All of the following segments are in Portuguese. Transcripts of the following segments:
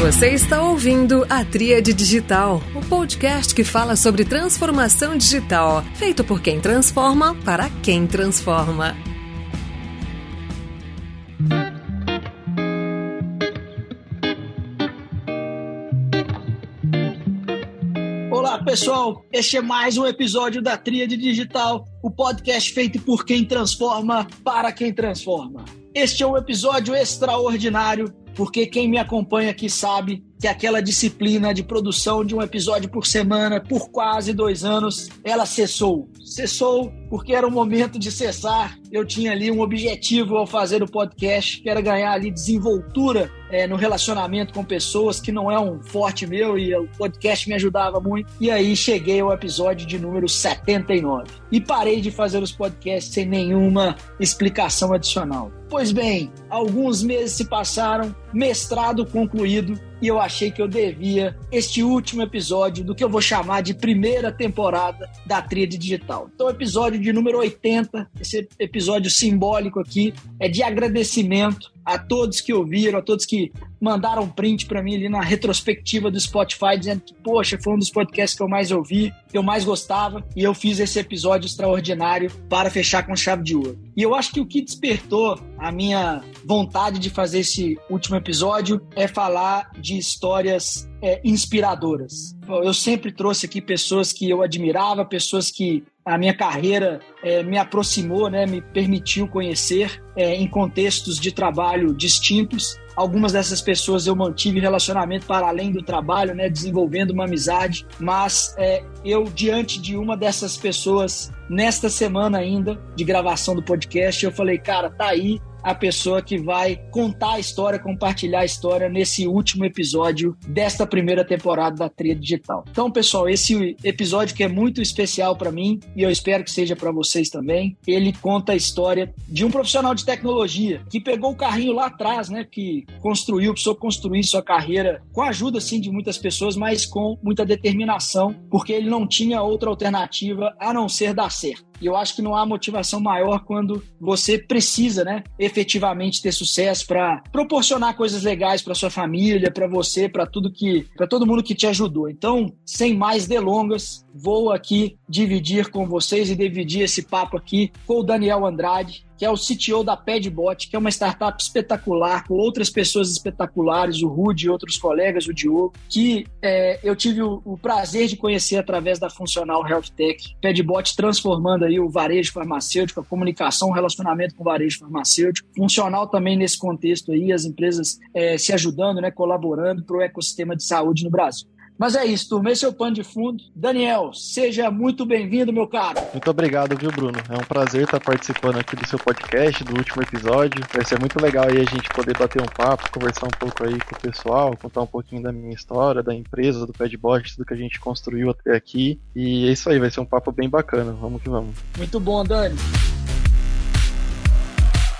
Você está ouvindo a Tríade Digital, o podcast que fala sobre transformação digital, feito por quem transforma para quem transforma. Olá, pessoal. Este é mais um episódio da Tríade Digital, o podcast feito por quem transforma para quem transforma. Este é um episódio extraordinário, porque quem me acompanha aqui sabe que aquela disciplina de produção de um episódio por semana por quase dois anos, ela cessou. Cessou porque era o momento de cessar. Eu tinha ali um objetivo ao fazer o podcast, que era ganhar ali desenvoltura é, no relacionamento com pessoas, que não é um forte meu e o podcast me ajudava muito. E aí cheguei ao episódio de número 79 e parei de fazer os podcasts sem nenhuma explicação adicional. Pois bem, alguns meses se passaram, mestrado concluído, e eu achei que eu devia este último episódio do que eu vou chamar de primeira temporada da Tríade Digital. Então, episódio de número 80, esse episódio simbólico aqui, é de agradecimento a todos que ouviram, a todos que mandaram print para mim ali na retrospectiva do Spotify, dizendo que, poxa, foi um dos podcasts que eu mais ouvi, que eu mais gostava, e eu fiz esse episódio extraordinário para fechar com chave de ouro. E eu acho que o que despertou a minha vontade de fazer esse último episódio é falar de histórias é, inspiradoras. Eu sempre trouxe aqui pessoas que eu admirava, pessoas que a minha carreira é, me aproximou, né, me permitiu conhecer é, em contextos de trabalho distintos. Algumas dessas pessoas eu mantive relacionamento para além do trabalho, né, desenvolvendo uma amizade. Mas é, eu, diante de uma dessas pessoas, nesta semana ainda de gravação do podcast, eu falei, cara, tá aí a pessoa que vai contar a história, compartilhar a história nesse último episódio desta primeira temporada da Tria Digital. Então, pessoal, esse episódio que é muito especial para mim e eu espero que seja para vocês também, ele conta a história de um profissional de tecnologia que pegou o carrinho lá atrás, né, que construiu, precisou construir sua carreira com a ajuda sim de muitas pessoas, mas com muita determinação, porque ele não tinha outra alternativa a não ser dar certo. E eu acho que não há motivação maior quando você precisa, né, efetivamente ter sucesso para proporcionar coisas legais para sua família, para você, para tudo que, para todo mundo que te ajudou. Então, sem mais delongas, vou aqui dividir com vocês e dividir esse papo aqui com o Daniel Andrade, que é o CTO da Padbot, que é uma startup espetacular, com outras pessoas espetaculares, o Rudy e outros colegas, o Diogo, que é, eu tive o, o, prazer de conhecer através da Funcional Health Tech. Padbot transformando aí o varejo farmacêutico, a comunicação, o relacionamento com o varejo farmacêutico. Funcional também nesse contexto aí, as empresas é, se ajudando, né, colaborando para o ecossistema de saúde no Brasil. Mas é isso, turma. Esse é o pano de fundo. Daniel, seja muito bem-vindo, meu caro. Muito obrigado, viu, Bruno? É um prazer estar participando aqui do seu podcast, do último episódio. Vai ser muito legal aí a gente poder bater um papo, conversar um pouco aí com o pessoal, contar um pouquinho da minha história, da empresa, do Padbot, tudo que a gente construiu até aqui. E é isso aí, vai ser um papo bem bacana. Vamos que vamos. Muito bom, Dani.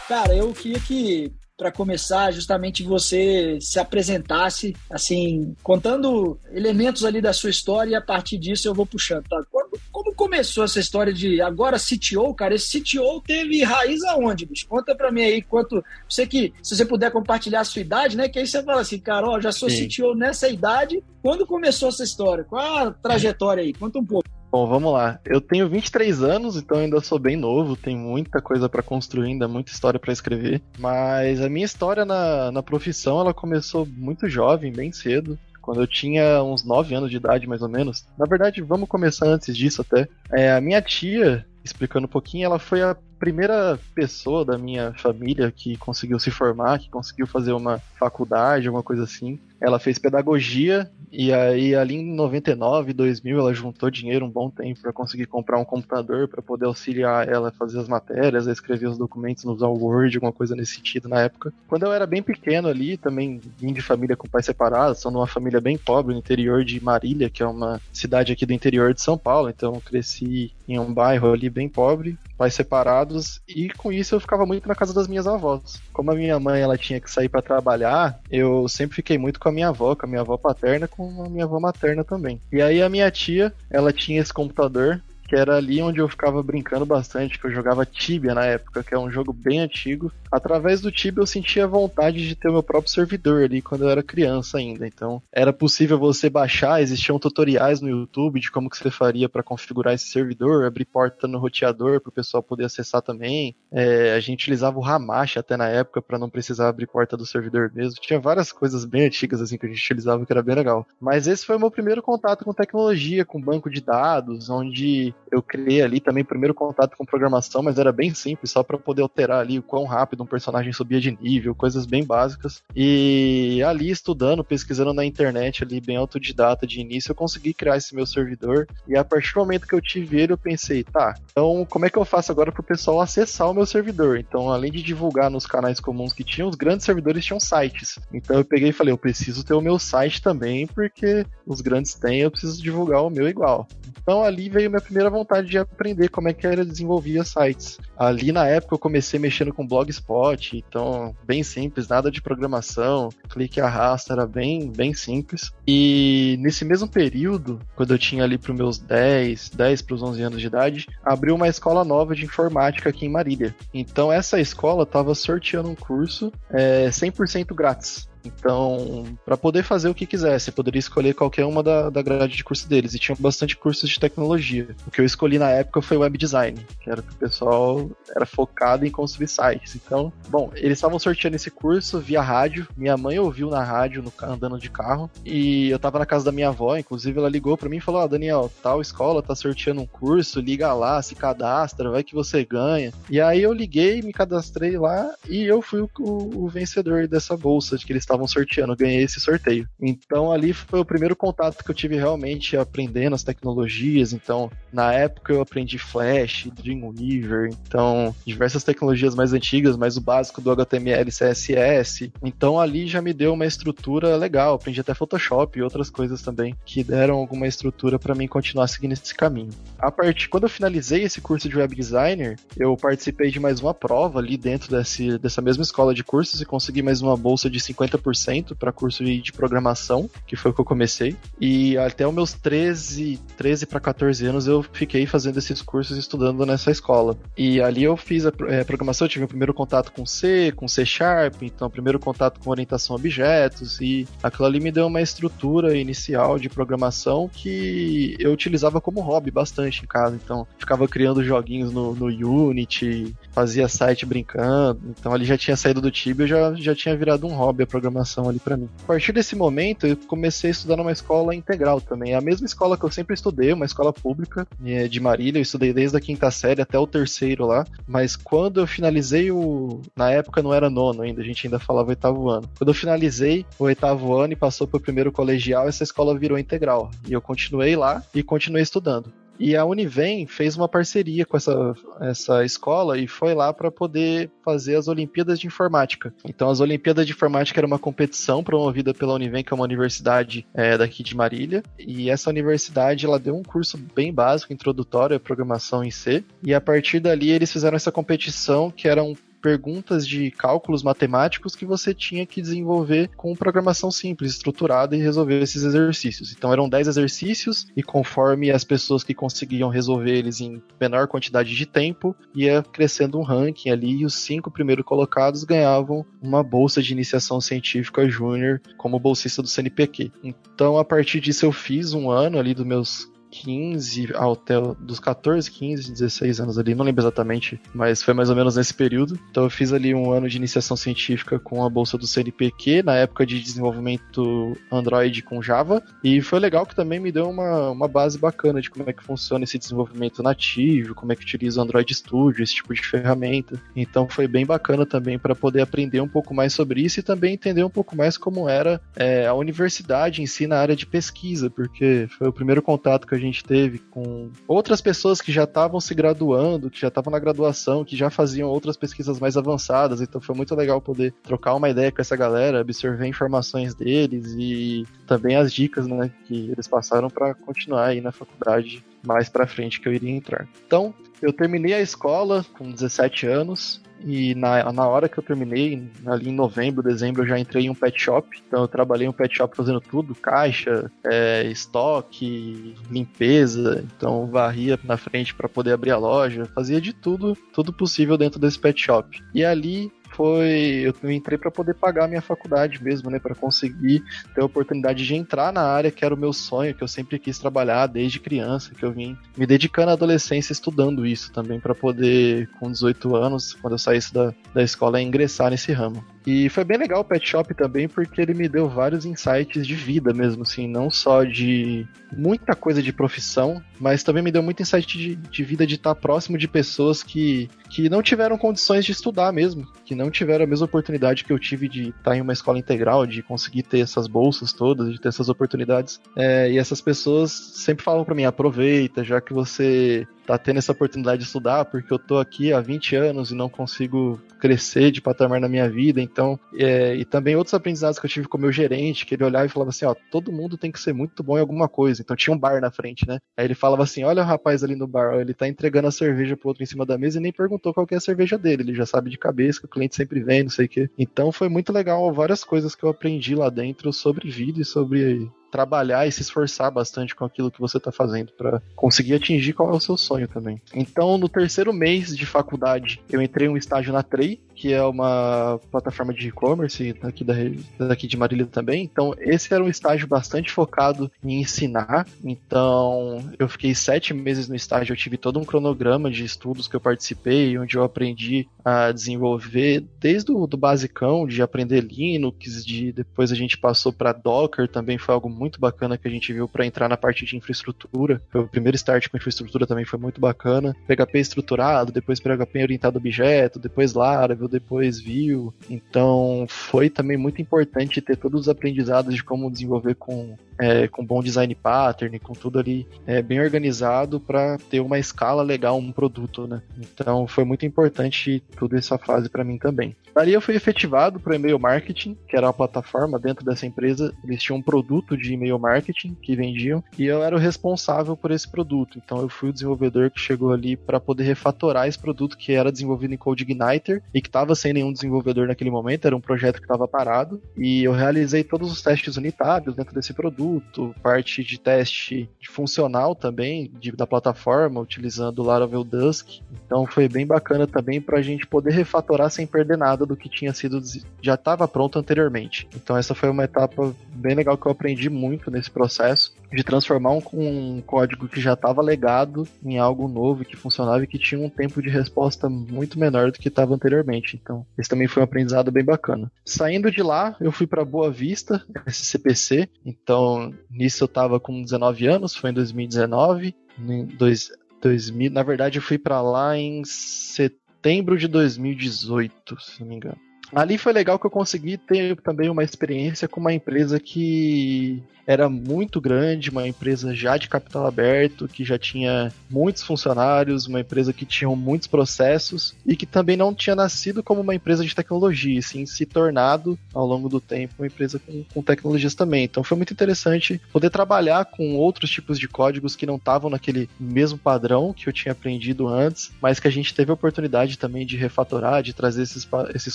Cara, eu queria que para começar, justamente você se apresentasse, assim, contando elementos ali da sua história e a partir disso eu vou puxando, tá? Como, como começou essa história de agora CTO, cara? Esse CTO teve raiz aonde, bicho? Conta para mim aí quanto. Você que, se você puder compartilhar a sua idade, né? Que aí você fala assim, cara, ó, já sou Sim. CTO nessa idade. Quando começou essa história? Qual a trajetória aí? Conta um pouco. Bom, vamos lá. Eu tenho 23 anos, então ainda sou bem novo, tem muita coisa para construir, ainda muita história para escrever. Mas a minha história na, na profissão, ela começou muito jovem, bem cedo quando eu tinha uns 9 anos de idade, mais ou menos. Na verdade, vamos começar antes disso até. É, a minha tia, explicando um pouquinho, ela foi a primeira pessoa da minha família que conseguiu se formar, que conseguiu fazer uma faculdade, alguma coisa assim. Ela fez pedagogia e aí ali em 99, 2000 ela juntou dinheiro um bom tempo para conseguir comprar um computador para poder auxiliar ela a fazer as matérias, a escrever os documentos, usar o Word, alguma coisa nesse sentido na época. Quando eu era bem pequeno ali, também vim de família com pais separados, sou numa família bem pobre no interior de Marília, que é uma cidade aqui do interior de São Paulo, então cresci em um bairro ali bem pobre, pais separados, e com isso eu ficava muito na casa das minhas avós. Como a minha mãe ela tinha que sair para trabalhar, eu sempre fiquei muito com a minha avó, com a minha avó paterna, com a minha avó materna também. E aí a minha tia, ela tinha esse computador que era ali onde eu ficava brincando bastante, que eu jogava Tibia na época, que é um jogo bem antigo. Através do Tibia eu sentia vontade de ter o meu próprio servidor ali quando eu era criança ainda. Então, era possível você baixar, existiam tutoriais no YouTube de como que você faria para configurar esse servidor, abrir porta no roteador para o pessoal poder acessar também. É, a gente utilizava o Hamashi até na época para não precisar abrir porta do servidor mesmo. Tinha várias coisas bem antigas assim que a gente utilizava que era bem legal. Mas esse foi o meu primeiro contato com tecnologia, com banco de dados, onde eu criei ali também o primeiro contato com programação, mas era bem simples, só para poder alterar ali o quão rápido um personagem subia de nível, coisas bem básicas. E ali estudando, pesquisando na internet ali bem autodidata de início, eu consegui criar esse meu servidor. E a partir do momento que eu tive ele, eu pensei, tá, então como é que eu faço agora pro pessoal acessar o meu servidor? Então, além de divulgar nos canais comuns que tinham, os grandes servidores tinham sites. Então eu peguei e falei, eu preciso ter o meu site também, porque os grandes têm, eu preciso divulgar o meu igual. Então ali veio minha primeira vontade de aprender como é que era desenvolver sites. Ali na época eu comecei mexendo com Blogspot, então bem simples, nada de programação, clique e arrasta, era bem, bem simples. E nesse mesmo período, quando eu tinha ali para os meus 10, 10 para os 11 anos de idade, abriu uma escola nova de informática aqui em Marília. Então essa escola estava sorteando um curso é, 100% grátis. Então, para poder fazer o que quisesse, poderia escolher qualquer uma da, da grade de curso deles. E tinham bastante cursos de tecnologia. O que eu escolhi na época foi web design, que era que o pessoal era focado em construir sites. Então, bom, eles estavam sorteando esse curso via rádio. Minha mãe ouviu na rádio, no, andando de carro. E eu tava na casa da minha avó, inclusive ela ligou para mim e falou: Ó, oh, Daniel, tal escola tá sorteando um curso, liga lá, se cadastra, vai que você ganha. E aí eu liguei, me cadastrei lá e eu fui o, o, o vencedor dessa bolsa de que eles estavam sorteando, ganhei esse sorteio. Então ali foi o primeiro contato que eu tive realmente aprendendo as tecnologias. Então, na época eu aprendi Flash, Dreamweaver, então diversas tecnologias mais antigas, mas o básico do HTML CSS. Então ali já me deu uma estrutura legal, aprendi até Photoshop e outras coisas também que deram alguma estrutura para mim continuar seguindo esse caminho. A partir quando eu finalizei esse curso de web designer, eu participei de mais uma prova ali dentro desse, dessa mesma escola de cursos e consegui mais uma bolsa de 50% 100% para curso de programação, que foi o que eu comecei. E até os meus 13, 13 para 14 anos eu fiquei fazendo esses cursos estudando nessa escola. E ali eu fiz a é, programação, eu tive o primeiro contato com C, com C Sharp, então primeiro contato com orientação a objetos e aquilo ali me deu uma estrutura inicial de programação que eu utilizava como hobby bastante em casa. Então ficava criando joguinhos no, no Unity, fazia site brincando. Então ali já tinha saído do Tibia, já, já tinha virado um hobby a programação programação ali para mim. A partir desse momento, eu comecei a estudar numa escola integral também. É a mesma escola que eu sempre estudei, uma escola pública é, de Marília. Eu estudei desde a quinta série até o terceiro lá. Mas quando eu finalizei o. Na época não era nono ainda, a gente ainda falava oitavo ano. Quando eu finalizei o oitavo ano e passou para o primeiro colegial, essa escola virou integral. E eu continuei lá e continuei estudando. E a Univem fez uma parceria com essa, essa escola e foi lá para poder fazer as Olimpíadas de Informática. Então, as Olimpíadas de Informática era uma competição promovida pela Univem, que é uma universidade é, daqui de Marília. E essa universidade ela deu um curso bem básico, introdutório à programação em C. E a partir dali eles fizeram essa competição que era um perguntas de cálculos matemáticos que você tinha que desenvolver com programação simples, estruturada e resolver esses exercícios. Então eram 10 exercícios e conforme as pessoas que conseguiam resolver eles em menor quantidade de tempo, ia crescendo um ranking ali e os cinco primeiros colocados ganhavam uma bolsa de iniciação científica júnior como bolsista do CNPq. Então a partir disso eu fiz um ano ali dos meus 15 até dos 14, 15, 16 anos ali, não lembro exatamente, mas foi mais ou menos nesse período. Então eu fiz ali um ano de iniciação científica com a bolsa do CNPq, na época de desenvolvimento Android com Java, e foi legal que também me deu uma, uma base bacana de como é que funciona esse desenvolvimento nativo, como é que utiliza o Android Studio, esse tipo de ferramenta. Então foi bem bacana também para poder aprender um pouco mais sobre isso e também entender um pouco mais como era é, a universidade em si na área de pesquisa, porque foi o primeiro contato que a gente teve com outras pessoas que já estavam se graduando, que já estavam na graduação, que já faziam outras pesquisas mais avançadas. Então foi muito legal poder trocar uma ideia com essa galera, absorver informações deles e também as dicas né, que eles passaram para continuar aí na faculdade mais para frente que eu iria entrar. Então, eu terminei a escola com 17 anos e na, na hora que eu terminei, ali em novembro, dezembro, eu já entrei em um pet shop. Então eu trabalhei em um pet shop fazendo tudo, caixa, é, estoque, limpeza. Então varria na frente para poder abrir a loja, fazia de tudo, tudo possível dentro desse pet shop. E ali foi eu entrei para poder pagar a minha faculdade mesmo, né, para conseguir ter a oportunidade de entrar na área que era o meu sonho, que eu sempre quis trabalhar desde criança, que eu vim me dedicando à adolescência estudando isso também para poder com 18 anos, quando eu saísse da, da escola, ingressar nesse ramo. E foi bem legal o Pet Shop também, porque ele me deu vários insights de vida mesmo, assim, não só de muita coisa de profissão, mas também me deu muito insight de, de vida de estar próximo de pessoas que, que não tiveram condições de estudar mesmo, que não tiveram a mesma oportunidade que eu tive de estar em uma escola integral, de conseguir ter essas bolsas todas, de ter essas oportunidades. É, e essas pessoas sempre falam para mim: aproveita, já que você tá tendo essa oportunidade de estudar, porque eu tô aqui há 20 anos e não consigo crescer de patamar na minha vida, então, é, e também outros aprendizados que eu tive com o meu gerente, que ele olhava e falava assim, ó, todo mundo tem que ser muito bom em alguma coisa, então tinha um bar na frente, né, aí ele falava assim, olha o rapaz ali no bar, ó, ele tá entregando a cerveja pro outro em cima da mesa e nem perguntou qual que é a cerveja dele, ele já sabe de cabeça que o cliente sempre vem, não sei o que, então foi muito legal várias coisas que eu aprendi lá dentro sobre vida e sobre trabalhar e se esforçar bastante com aquilo que você está fazendo para conseguir atingir qual é o seu sonho também. Então, no terceiro mês de faculdade, eu entrei em um estágio na Trey, que é uma plataforma de e-commerce daqui, da, daqui de Marília também. Então, esse era um estágio bastante focado em ensinar. Então, eu fiquei sete meses no estágio, eu tive todo um cronograma de estudos que eu participei, onde eu aprendi a desenvolver desde o basicão, de aprender Linux, de depois a gente passou para Docker, também foi algo muito bacana que a gente viu para entrar na parte de infraestrutura. Foi o primeiro start com infraestrutura também foi muito bacana. PHP estruturado, depois PHP orientado a objeto, depois Laravel, depois viu. Então foi também muito importante ter todos os aprendizados de como desenvolver com, é, com bom design pattern, com tudo ali é, bem organizado para ter uma escala legal, um produto, né? Então foi muito importante toda essa fase para mim também. Dali eu fui efetivado para o e-mail marketing, que era uma plataforma dentro dessa empresa. Eles tinham um produto de e-mail marketing que vendiam e eu era o responsável por esse produto. Então eu fui o desenvolvedor que chegou ali para poder refatorar esse produto que era desenvolvido em CodeIgniter e que estava sem nenhum desenvolvedor naquele momento. Era um projeto que estava parado e eu realizei todos os testes unitários dentro desse produto, parte de teste funcional também de, da plataforma utilizando o Laravel Dusk. Então foi bem bacana também para a gente poder refatorar sem perder nada do que tinha sido já estava pronto anteriormente. Então essa foi uma etapa bem legal que eu aprendi muito nesse processo de transformar um, um código que já estava legado em algo novo que funcionava e que tinha um tempo de resposta muito menor do que estava anteriormente. Então esse também foi um aprendizado bem bacana. Saindo de lá, eu fui para Boa Vista, SCPC. Então nisso eu estava com 19 anos, foi em 2019, em dois, 2000, na verdade eu fui para lá em setembro setembro de 2018, se não me engano. Ali foi legal que eu consegui ter também uma experiência com uma empresa que era muito grande, uma empresa já de capital aberto, que já tinha muitos funcionários, uma empresa que tinha muitos processos e que também não tinha nascido como uma empresa de tecnologia, e sim se tornado ao longo do tempo uma empresa com, com tecnologias também. Então foi muito interessante poder trabalhar com outros tipos de códigos que não estavam naquele mesmo padrão que eu tinha aprendido antes, mas que a gente teve a oportunidade também de refatorar, de trazer esses, esses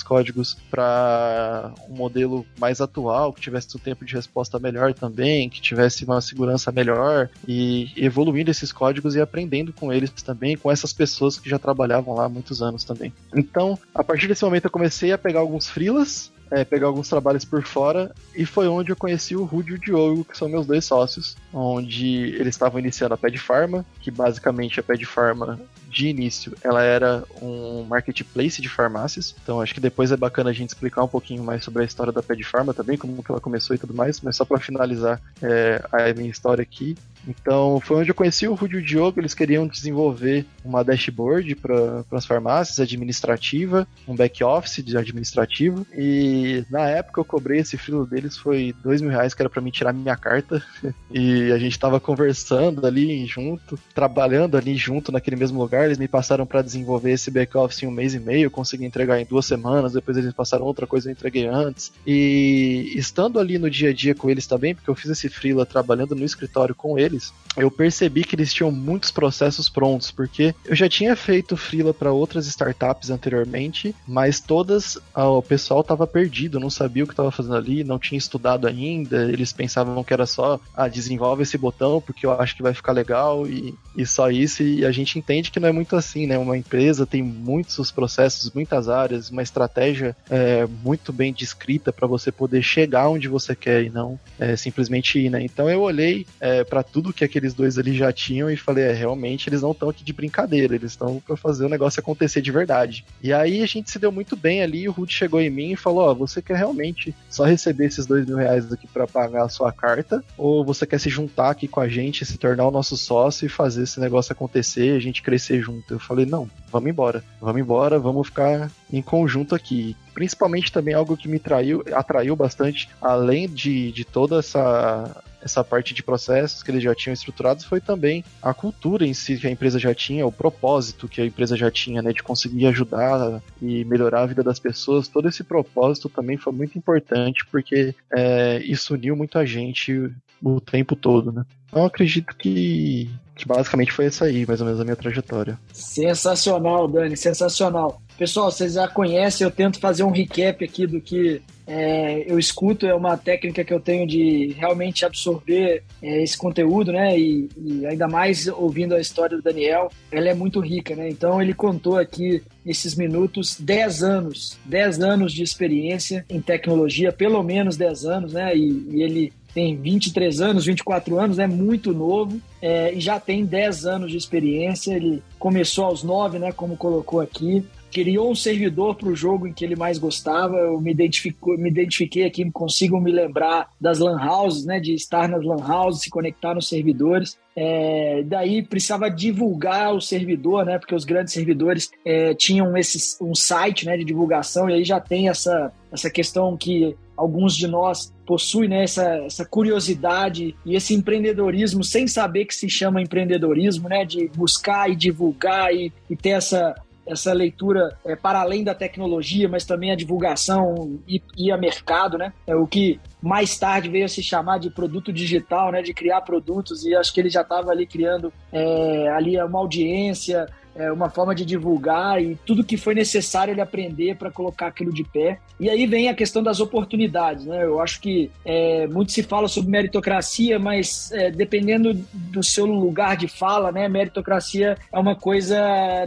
códigos para um modelo mais atual, que tivesse um tempo de resposta melhor também que tivesse uma segurança melhor e evoluindo esses códigos e aprendendo com eles também, com essas pessoas que já trabalhavam lá há muitos anos também. Então, a partir desse momento eu comecei a pegar alguns freelas é, pegar alguns trabalhos por fora, e foi onde eu conheci o Rudy e o Diogo, que são meus dois sócios, onde eles estavam iniciando a Ped Pharma, que basicamente a Ped Pharma de início, ela era um marketplace de farmácias. Então acho que depois é bacana a gente explicar um pouquinho mais sobre a história da Ped Pharma também, como que ela começou e tudo mais. Mas só para finalizar é, a minha história aqui, então foi onde eu conheci o Rudy e o Diogo. Eles queriam desenvolver uma dashboard para as farmácias administrativa, um back office de administrativo. E na época eu cobrei esse frilo deles foi dois mil reais que era para mim tirar minha carta. e a gente estava conversando ali junto, trabalhando ali junto naquele mesmo lugar lugar, eles me passaram para desenvolver esse back-office em um mês e meio, eu consegui entregar em duas semanas, depois eles passaram outra coisa eu entreguei antes. E estando ali no dia a dia com eles também, porque eu fiz esse freela trabalhando no escritório com eles, eu percebi que eles tinham muitos processos prontos, porque eu já tinha feito freela para outras startups anteriormente, mas todas ah, o pessoal estava perdido, não sabia o que estava fazendo ali, não tinha estudado ainda, eles pensavam que era só, ah, desenvolve esse botão porque eu acho que vai ficar legal e, e só isso, e a gente entende que não é muito assim, né? Uma empresa tem muitos processos, muitas áreas, uma estratégia é, muito bem descrita para você poder chegar onde você quer e não é, simplesmente ir, né? Então eu olhei é, para tudo que aquele aqueles dois ali já tinham e falei, é, realmente eles não estão aqui de brincadeira, eles estão para fazer o negócio acontecer de verdade. E aí a gente se deu muito bem ali, o Ruth chegou em mim e falou, ó, oh, você quer realmente só receber esses dois mil reais aqui para pagar a sua carta, ou você quer se juntar aqui com a gente, se tornar o nosso sócio e fazer esse negócio acontecer, a gente crescer junto? Eu falei, não, vamos embora, vamos embora, vamos ficar em conjunto aqui principalmente também algo que me traiu, atraiu bastante, além de, de toda essa essa parte de processos que eles já tinham estruturados foi também a cultura em si que a empresa já tinha, o propósito que a empresa já tinha, né, de conseguir ajudar e melhorar a vida das pessoas. Todo esse propósito também foi muito importante porque é, isso uniu muita gente o tempo todo, né. Então acredito que, que basicamente foi essa aí, mais ou menos a minha trajetória. Sensacional, Dani, sensacional. Pessoal, vocês já conhecem, eu tento fazer um recap aqui do que é, eu escuto, é uma técnica que eu tenho de realmente absorver é, esse conteúdo, né? E, e, ainda mais ouvindo a história do Daniel, ela é muito rica, né? Então ele contou aqui nesses minutos 10 anos, 10 anos de experiência em tecnologia, pelo menos 10 anos, né? E, e ele tem 23 anos, 24 anos, é né? muito novo é, e já tem 10 anos de experiência. Ele começou aos 9, né, como colocou aqui, criou um servidor para o jogo em que ele mais gostava. Eu me, identifico, me identifiquei aqui, consigo me lembrar das lan houses, né, de estar nas lan houses, se conectar nos servidores. É, daí precisava divulgar o servidor, né, porque os grandes servidores é, tinham esse, um site né, de divulgação e aí já tem essa, essa questão que alguns de nós possuem né, essa, essa curiosidade e esse empreendedorismo sem saber que se chama empreendedorismo, né, de buscar e divulgar e, e ter essa, essa leitura é, para além da tecnologia, mas também a divulgação e, e a mercado, né? É o que mais tarde veio a se chamar de produto digital, né? De criar produtos e acho que ele já estava ali criando é, ali uma audiência, é, uma forma de divulgar e tudo que foi necessário ele aprender para colocar aquilo de pé. E aí vem a questão das oportunidades, né? Eu acho que é, muito se fala sobre meritocracia, mas é, dependendo do seu lugar de fala, né? Meritocracia é uma coisa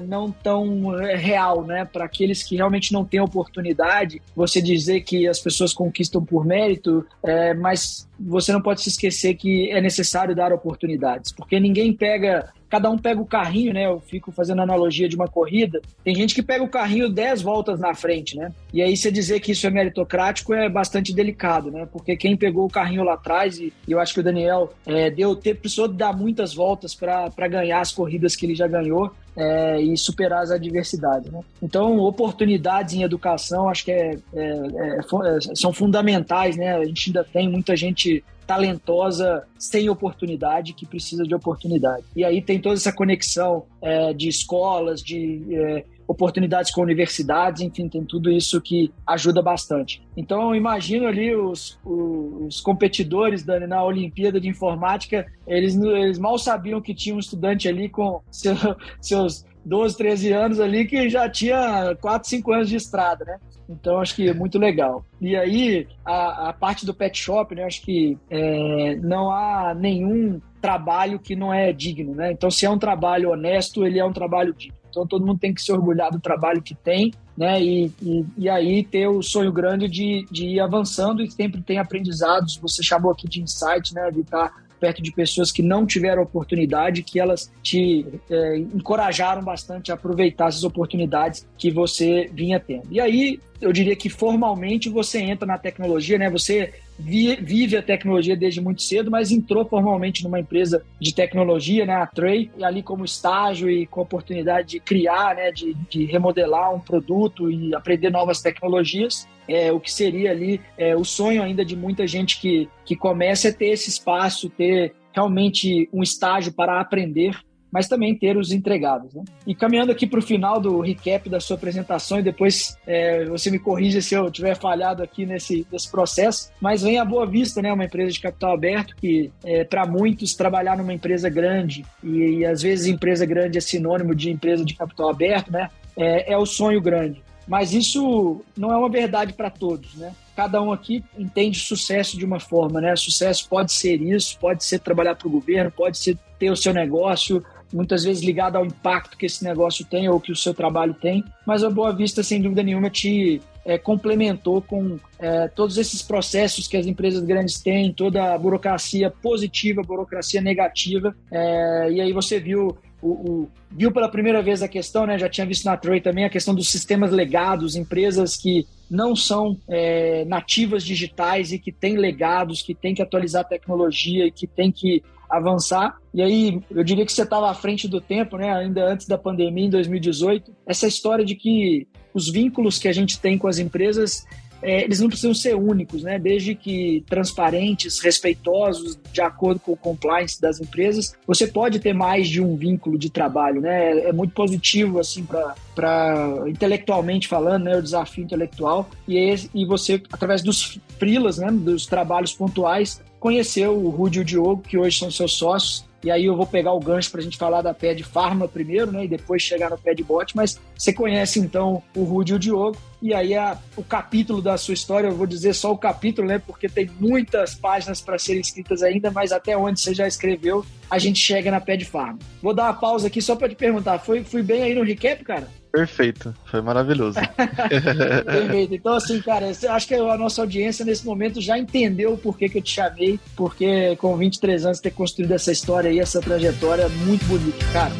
não tão é, real, né? Para aqueles que realmente não têm oportunidade, você dizer que as pessoas conquistam por mérito, é, mas você não pode se esquecer que é necessário dar oportunidades, porque ninguém pega cada um pega o carrinho, né? Eu fico fazendo analogia de uma corrida. Tem gente que pega o carrinho 10 voltas na frente, né? E aí você dizer que isso é meritocrático é bastante delicado, né? Porque quem pegou o carrinho lá atrás, e eu acho que o Daniel é, deu, ter, precisou dar muitas voltas para ganhar as corridas que ele já ganhou. É, e superar as adversidades. Né? Então, oportunidades em educação acho que é, é, é, é são fundamentais. Né? A gente ainda tem muita gente talentosa sem oportunidade que precisa de oportunidade. E aí tem toda essa conexão é, de escolas, de é, oportunidades com universidades, enfim, tem tudo isso que ajuda bastante. Então, eu imagino ali os, os competidores da, na Olimpíada de Informática, eles, eles mal sabiam que tinha um estudante ali com seu, seus 12, 13 anos ali que já tinha 4, 5 anos de estrada, né? Então, acho que é muito legal. E aí, a, a parte do pet shop, né? Acho que é, não há nenhum trabalho que não é digno, né? Então, se é um trabalho honesto, ele é um trabalho digno. Então, todo mundo tem que se orgulhar do trabalho que tem, né? E, e, e aí ter o sonho grande de, de ir avançando e sempre tem aprendizados. Você chamou aqui de insight, né? De estar perto de pessoas que não tiveram oportunidade, que elas te é, encorajaram bastante a aproveitar essas oportunidades que você vinha tendo. E aí, eu diria que formalmente você entra na tecnologia, né? Você vive a tecnologia desde muito cedo, mas entrou formalmente numa empresa de tecnologia, né, a Trey, e ali como estágio e com a oportunidade de criar, né, de, de remodelar um produto e aprender novas tecnologias. É, o que seria ali é, o sonho ainda de muita gente que, que começa a ter esse espaço, ter realmente um estágio para aprender mas também ter os entregados. Né? E caminhando aqui para o final do recap da sua apresentação, e depois é, você me corrija se eu tiver falhado aqui nesse, nesse processo, mas vem a Boa Vista, né, uma empresa de capital aberto que, é, para muitos, trabalhar numa empresa grande, e, e às vezes empresa grande é sinônimo de empresa de capital aberto, né, é, é o sonho grande. Mas isso não é uma verdade para todos, né? Cada um aqui entende sucesso de uma forma, né? Sucesso pode ser isso, pode ser trabalhar para o governo, pode ser ter o seu negócio, muitas vezes ligado ao impacto que esse negócio tem ou que o seu trabalho tem. Mas a Boa Vista, sem dúvida nenhuma, te é, complementou com é, todos esses processos que as empresas grandes têm, toda a burocracia positiva, burocracia negativa. É, e aí você viu o, o, viu pela primeira vez a questão, né? Já tinha visto na Troy também a questão dos sistemas legados, empresas que não são é, nativas digitais e que têm legados, que têm que atualizar a tecnologia e que têm que avançar. E aí, eu diria que você estava à frente do tempo, né? Ainda antes da pandemia, em 2018. Essa história de que os vínculos que a gente tem com as empresas é, eles não precisam ser únicos, né? Desde que transparentes, respeitosos, de acordo com o compliance das empresas, você pode ter mais de um vínculo de trabalho, né? É muito positivo, assim, para intelectualmente falando, né? O desafio intelectual. E, é e você, através dos frilas, né? Dos trabalhos pontuais, conheceu o Rudy e o Diogo, que hoje são seus sócios, e aí eu vou pegar o gancho para a gente falar da pé de Farma primeiro, né? E depois chegar no pé de bot. Mas você conhece então o Rudy e o Diogo. E aí a, o capítulo da sua história, eu vou dizer só o capítulo, né? Porque tem muitas páginas para serem escritas ainda, mas até onde você já escreveu, a gente chega na pé de Farma. Vou dar uma pausa aqui só para te perguntar. Foi, fui bem aí no recap, cara? Perfeito, foi maravilhoso. Perfeito. Então, assim, cara, acho que a nossa audiência nesse momento já entendeu o porquê que eu te chamei, porque com 23 anos ter construído essa história aí, essa trajetória muito bonita, cara.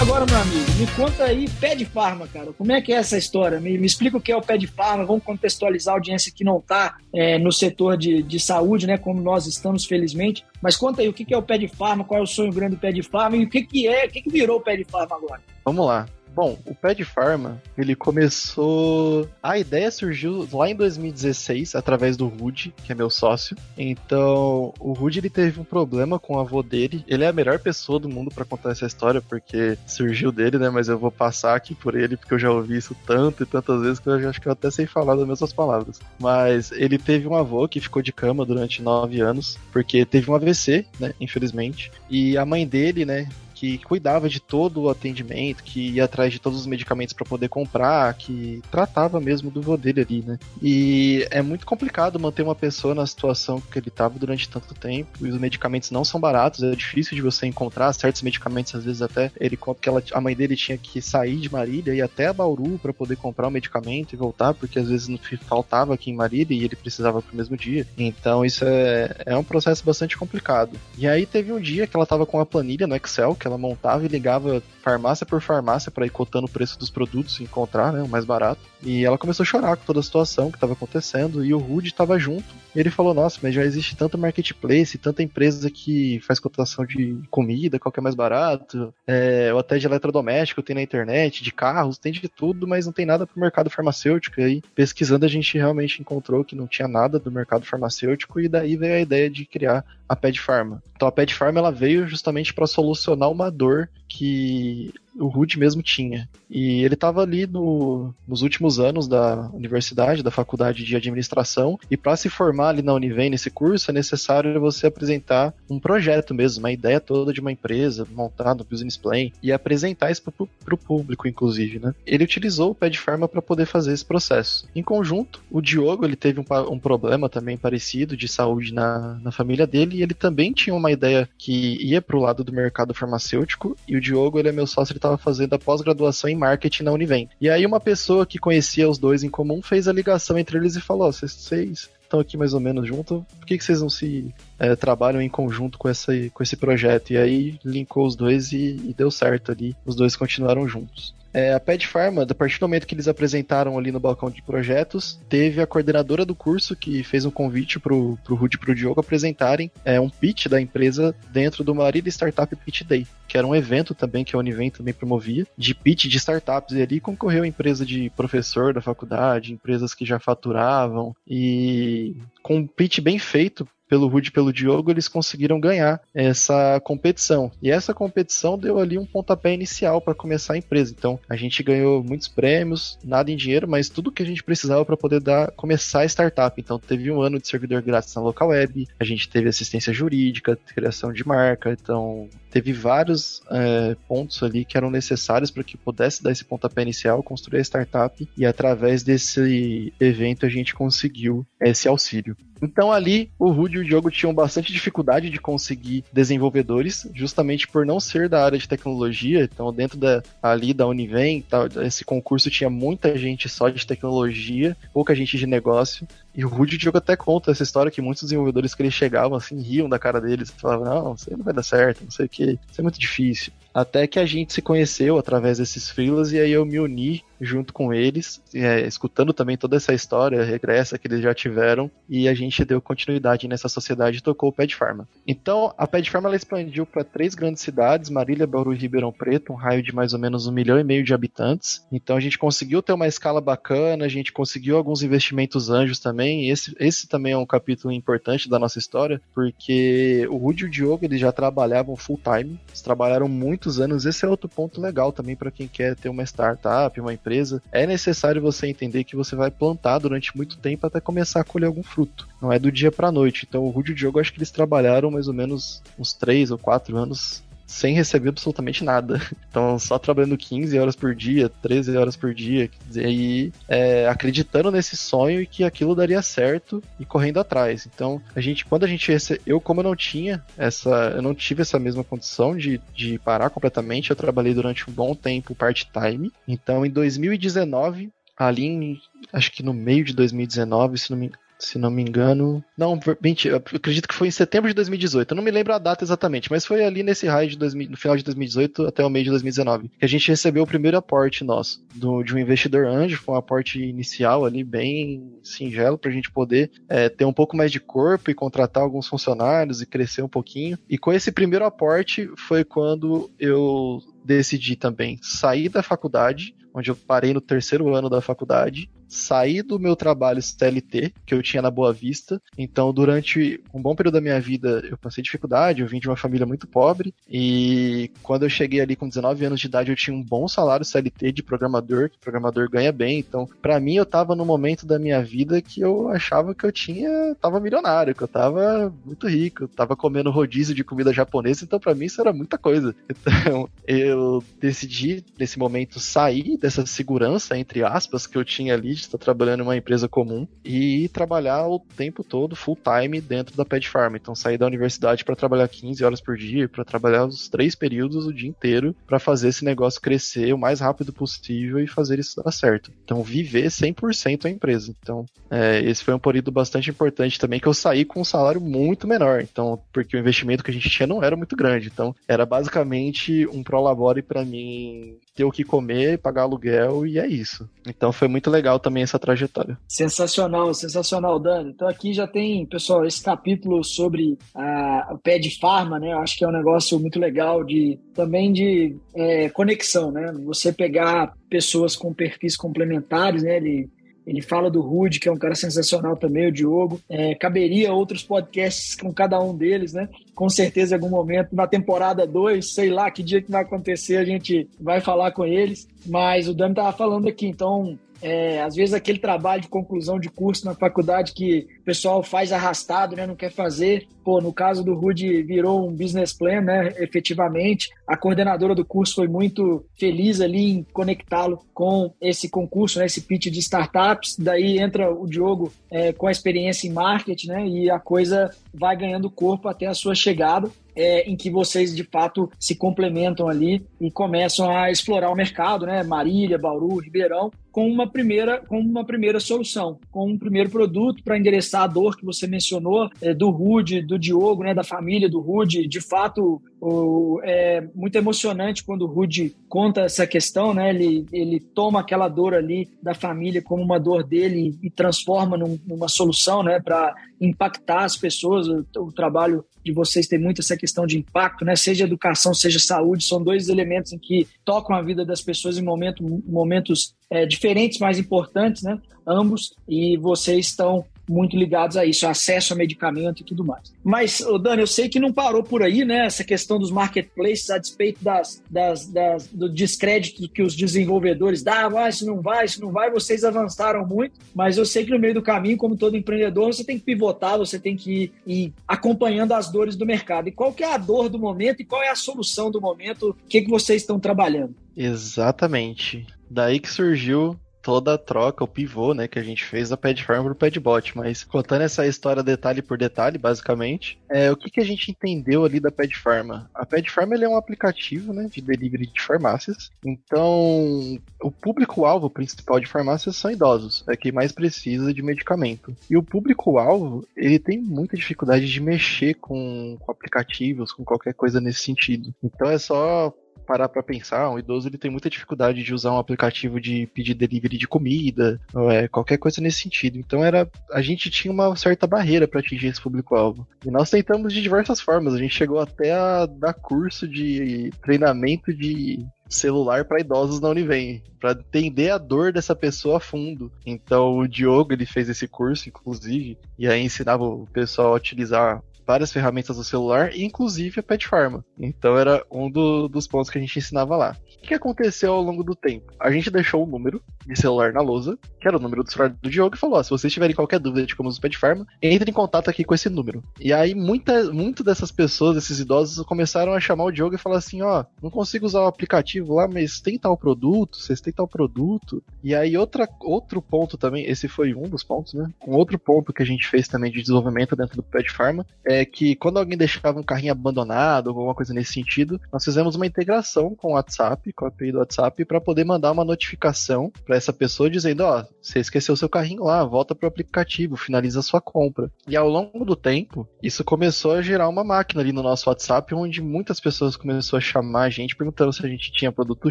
Agora, meu amigo, me conta aí pé de farma, cara. Como é que é essa história? Me, me explica o que é o pé de farma. Vamos contextualizar a audiência que não está é, no setor de, de saúde, né? Como nós estamos, felizmente. Mas conta aí o que é o pé de farma, qual é o sonho grande do pé de farma e o que, que é, o que, que virou o pé de farma agora? Vamos lá. Bom, o Pad Pharma, ele começou. A ideia surgiu lá em 2016, através do Rudy, que é meu sócio. Então, o Rudy ele teve um problema com o avô dele. Ele é a melhor pessoa do mundo para contar essa história, porque surgiu dele, né? Mas eu vou passar aqui por ele, porque eu já ouvi isso tanto e tantas vezes que eu acho que eu até sei falar das mesmas palavras. Mas ele teve um avô que ficou de cama durante nove anos, porque teve um AVC, né? Infelizmente. E a mãe dele, né? Que cuidava de todo o atendimento, que ia atrás de todos os medicamentos para poder comprar, que tratava mesmo do vô dele ali, né? E é muito complicado manter uma pessoa na situação que ele estava durante tanto tempo, e os medicamentos não são baratos, é difícil de você encontrar certos medicamentos, às vezes até ele conta que ela, a mãe dele tinha que sair de Marília e até a Bauru para poder comprar o medicamento e voltar, porque às vezes faltava aqui em Marília e ele precisava pro mesmo dia. Então isso é, é um processo bastante complicado. E aí teve um dia que ela estava com a planilha no Excel, que ela montava e ligava farmácia por farmácia para ir cotando o preço dos produtos e encontrar né, o mais barato. E ela começou a chorar com toda a situação que estava acontecendo e o Rude estava junto. Ele falou: Nossa, mas já existe tanto marketplace, tanta empresa que faz cotação de comida, qual que é mais barato, é, ou até de eletrodoméstico, tem na internet, de carros, tem de tudo, mas não tem nada para o mercado farmacêutico. E aí, pesquisando, a gente realmente encontrou que não tinha nada do mercado farmacêutico, e daí veio a ideia de criar a Ped Pharma. Então a Ped Pharma ela veio justamente para solucionar uma dor que o Rude mesmo tinha. E ele estava ali no, nos últimos anos da universidade, da faculdade de administração, e para se formar ali na Univem nesse curso é necessário você apresentar um projeto mesmo, uma ideia toda de uma empresa, montar no Business Plan e apresentar isso para o público, inclusive, né? Ele utilizou o Pad Pharma para poder fazer esse processo. Em conjunto, o Diogo ele teve um, um problema também parecido de saúde na, na família dele e ele também tinha uma ideia que ia para o lado do mercado farmacêutico e o Diogo ele é meu sócio, estava fazendo a pós-graduação em marketing na Univem. E aí uma pessoa que conhecia os dois em comum fez a ligação entre eles e falou: vocês estão aqui mais ou menos junto, por que, que vocês não se é, trabalham em conjunto com, essa, com esse projeto? E aí linkou os dois e, e deu certo ali, os dois continuaram juntos. É, a Pet Pharma, a partir do momento que eles apresentaram ali no balcão de projetos, teve a coordenadora do curso que fez um convite pro, pro Rudy e pro Diogo apresentarem é, um pitch da empresa dentro do Marília Startup Pitch Day, que era um evento também que a Univem também promovia, de pitch de startups, e ali concorreu empresa de professor da faculdade, empresas que já faturavam, e com um pitch bem feito, pelo Rude e pelo Diogo, eles conseguiram ganhar essa competição. E essa competição deu ali um pontapé inicial para começar a empresa. Então, a gente ganhou muitos prêmios, nada em dinheiro, mas tudo que a gente precisava para poder dar, começar a startup. Então, teve um ano de servidor grátis na local web, a gente teve assistência jurídica, criação de marca, então teve vários é, pontos ali que eram necessários para que pudesse dar esse pontapé inicial, construir a startup e através desse evento a gente conseguiu esse auxílio. Então ali o Rudy e o Diogo tinham bastante dificuldade de conseguir desenvolvedores, justamente por não ser da área de tecnologia. Então dentro da, ali da Univem, tá, esse concurso tinha muita gente só de tecnologia, pouca gente de negócio. E o Rudy Diogo até conta essa história que muitos desenvolvedores que eles chegavam assim riam da cara deles, falavam não, isso não vai dar certo, não sei o que, isso é muito difícil. Até que a gente se conheceu através desses freelas e aí eu me uni junto com eles, é, escutando também toda essa história regressa que eles já tiveram, e a gente deu continuidade nessa sociedade e tocou o Ped Pharma. Então, a Ped Pharma ela expandiu para três grandes cidades, Marília, Bauru e Ribeirão Preto, um raio de mais ou menos um milhão e meio de habitantes. Então, a gente conseguiu ter uma escala bacana, a gente conseguiu alguns investimentos anjos também, e esse, esse também é um capítulo importante da nossa história, porque o Rudy e o Diogo eles já trabalhavam full time, eles trabalharam muitos anos, esse é outro ponto legal também para quem quer ter uma startup, uma empresa é necessário você entender que você vai plantar durante muito tempo até começar a colher algum fruto. Não é do dia para noite. Então, o Rudy e o Diogo, acho que eles trabalharam mais ou menos uns 3 ou 4 anos sem receber absolutamente nada. Então, só trabalhando 15 horas por dia, 13 horas por dia, e é, acreditando nesse sonho e que aquilo daria certo e correndo atrás. Então, a gente, quando a gente recebe, eu como eu não tinha essa, eu não tive essa mesma condição de, de parar completamente, eu trabalhei durante um bom tempo part-time. Então, em 2019, ali em, acho que no meio de 2019, se não me se não me engano. Não, mentira, acredito que foi em setembro de 2018. Eu não me lembro a data exatamente, mas foi ali nesse raio de 2000, no final de 2018 até o meio de 2019 que a gente recebeu o primeiro aporte nosso do, de um investidor anjo. Foi um aporte inicial ali, bem singelo, para a gente poder é, ter um pouco mais de corpo e contratar alguns funcionários e crescer um pouquinho. E com esse primeiro aporte foi quando eu decidi também sair da faculdade, onde eu parei no terceiro ano da faculdade, saí do meu trabalho CLT, que eu tinha na Boa Vista. Então, durante um bom período da minha vida, eu passei dificuldade, eu vim de uma família muito pobre, e quando eu cheguei ali com 19 anos de idade, eu tinha um bom salário CLT de programador, que programador ganha bem. Então, para mim, eu tava no momento da minha vida que eu achava que eu tinha, tava milionário, que eu tava muito rico, eu tava comendo rodízio de comida japonesa, então para mim isso era muita coisa. Então, eu decidi nesse momento sair dessa segurança entre aspas que eu tinha ali está trabalhando em uma empresa comum e trabalhar o tempo todo full time dentro da Pet Farm. Então sair da universidade para trabalhar 15 horas por dia, para trabalhar os três períodos o dia inteiro para fazer esse negócio crescer o mais rápido possível e fazer isso dar certo. Então viver 100% a empresa. Então é, esse foi um período bastante importante também que eu saí com um salário muito menor. Então porque o investimento que a gente tinha não era muito grande. Então era basicamente um prolabore para mim ter o que comer, pagar aluguel e é isso. Então foi muito legal também essa trajetória. Sensacional, sensacional, Dani. Então aqui já tem, pessoal, esse capítulo sobre a, o pé de farma, né? Eu acho que é um negócio muito legal de também de é, conexão, né? Você pegar pessoas com perfis complementares, né? Ele ele fala do Rude, que é um cara sensacional também, o Diogo. É, caberia outros podcasts com cada um deles, né? Com certeza, em algum momento, na temporada 2, sei lá que dia que vai acontecer, a gente vai falar com eles. Mas o Dani estava falando aqui, então é, às vezes aquele trabalho de conclusão de curso na faculdade que o pessoal faz arrastado, né, não quer fazer. Pô, no caso do Rude virou um business plan, né, efetivamente. A coordenadora do curso foi muito feliz ali em conectá-lo com esse concurso, né, esse pitch de startups. Daí entra o Diogo é, com a experiência em marketing, né, e a coisa vai ganhando corpo até a sua chegada é, em que vocês de fato se complementam ali e começam a explorar o mercado, né? Marília, Bauru, Ribeirão, com uma primeira, com uma primeira solução, com um primeiro produto para endereçar a dor que você mencionou é, do Rude, do Diogo, né? Da família do Rude. De fato, o, é muito emocionante quando o Rude conta essa questão, né? Ele, ele toma aquela dor ali da família como uma dor dele e transforma num, numa solução, né? Para impactar as pessoas. O, o, trabalho de vocês tem muito essa questão de impacto, né? Seja educação, seja saúde, são dois elementos em que tocam a vida das pessoas em momento, momentos é, diferentes, mas importantes, né? Ambos, e vocês estão muito ligados a isso, acesso a medicamento e tudo mais. Mas, Dani, eu sei que não parou por aí, né? Essa questão dos marketplaces, a despeito das, das, das do descrédito que os desenvolvedores davam, ah, se não vai, se não vai, vocês avançaram muito, mas eu sei que no meio do caminho, como todo empreendedor, você tem que pivotar, você tem que ir, ir acompanhando as dores do mercado. E qual que é a dor do momento e qual é a solução do momento? O que, que vocês estão trabalhando? Exatamente. Daí que surgiu toda a troca, o pivô, né, que a gente fez da Pad Farm pro Padbot, mas contando essa história detalhe por detalhe, basicamente, é o que, que a gente entendeu ali da Pad Pharma. A Pad Pharma é um aplicativo, né, de delivery de farmácias. Então, o público-alvo principal de farmácias são idosos, é quem mais precisa de medicamento. E o público-alvo, ele tem muita dificuldade de mexer com, com aplicativos, com qualquer coisa nesse sentido. Então é só parar para pensar, um idoso ele tem muita dificuldade de usar um aplicativo de pedir delivery de comida, é, qualquer coisa nesse sentido. Então era a gente tinha uma certa barreira para atingir esse público-alvo. E nós tentamos de diversas formas. A gente chegou até a dar curso de treinamento de celular para idosos na Univem, para entender a dor dessa pessoa a fundo. Então o Diogo ele fez esse curso, inclusive, e aí ensinava o pessoal a utilizar várias ferramentas do celular, inclusive a Pet Pharma. Então era um do, dos pontos que a gente ensinava lá. O que aconteceu ao longo do tempo? A gente deixou o um número de celular na lousa, que era o número do celular do Diogo, e falou: ó, se vocês tiverem qualquer dúvida de como usar o Pet Pharma, entre em contato aqui com esse número. E aí, muita, muito dessas pessoas, esses idosos, começaram a chamar o Diogo e falar assim: ó, não consigo usar o aplicativo lá, mas tem tal produto, vocês têm tal produto. E aí, outra, outro ponto também, esse foi um dos pontos, né? Um outro ponto que a gente fez também de desenvolvimento dentro do Pet Pharma é que quando alguém deixava um carrinho abandonado ou alguma coisa nesse sentido, nós fizemos uma integração com o WhatsApp, com a API do WhatsApp, para poder mandar uma notificação para essa pessoa dizendo: ó, oh, você esqueceu seu carrinho lá, volta pro aplicativo, finaliza a sua compra. E ao longo do tempo, isso começou a gerar uma máquina ali no nosso WhatsApp, onde muitas pessoas começaram a chamar a gente perguntando se a gente tinha produto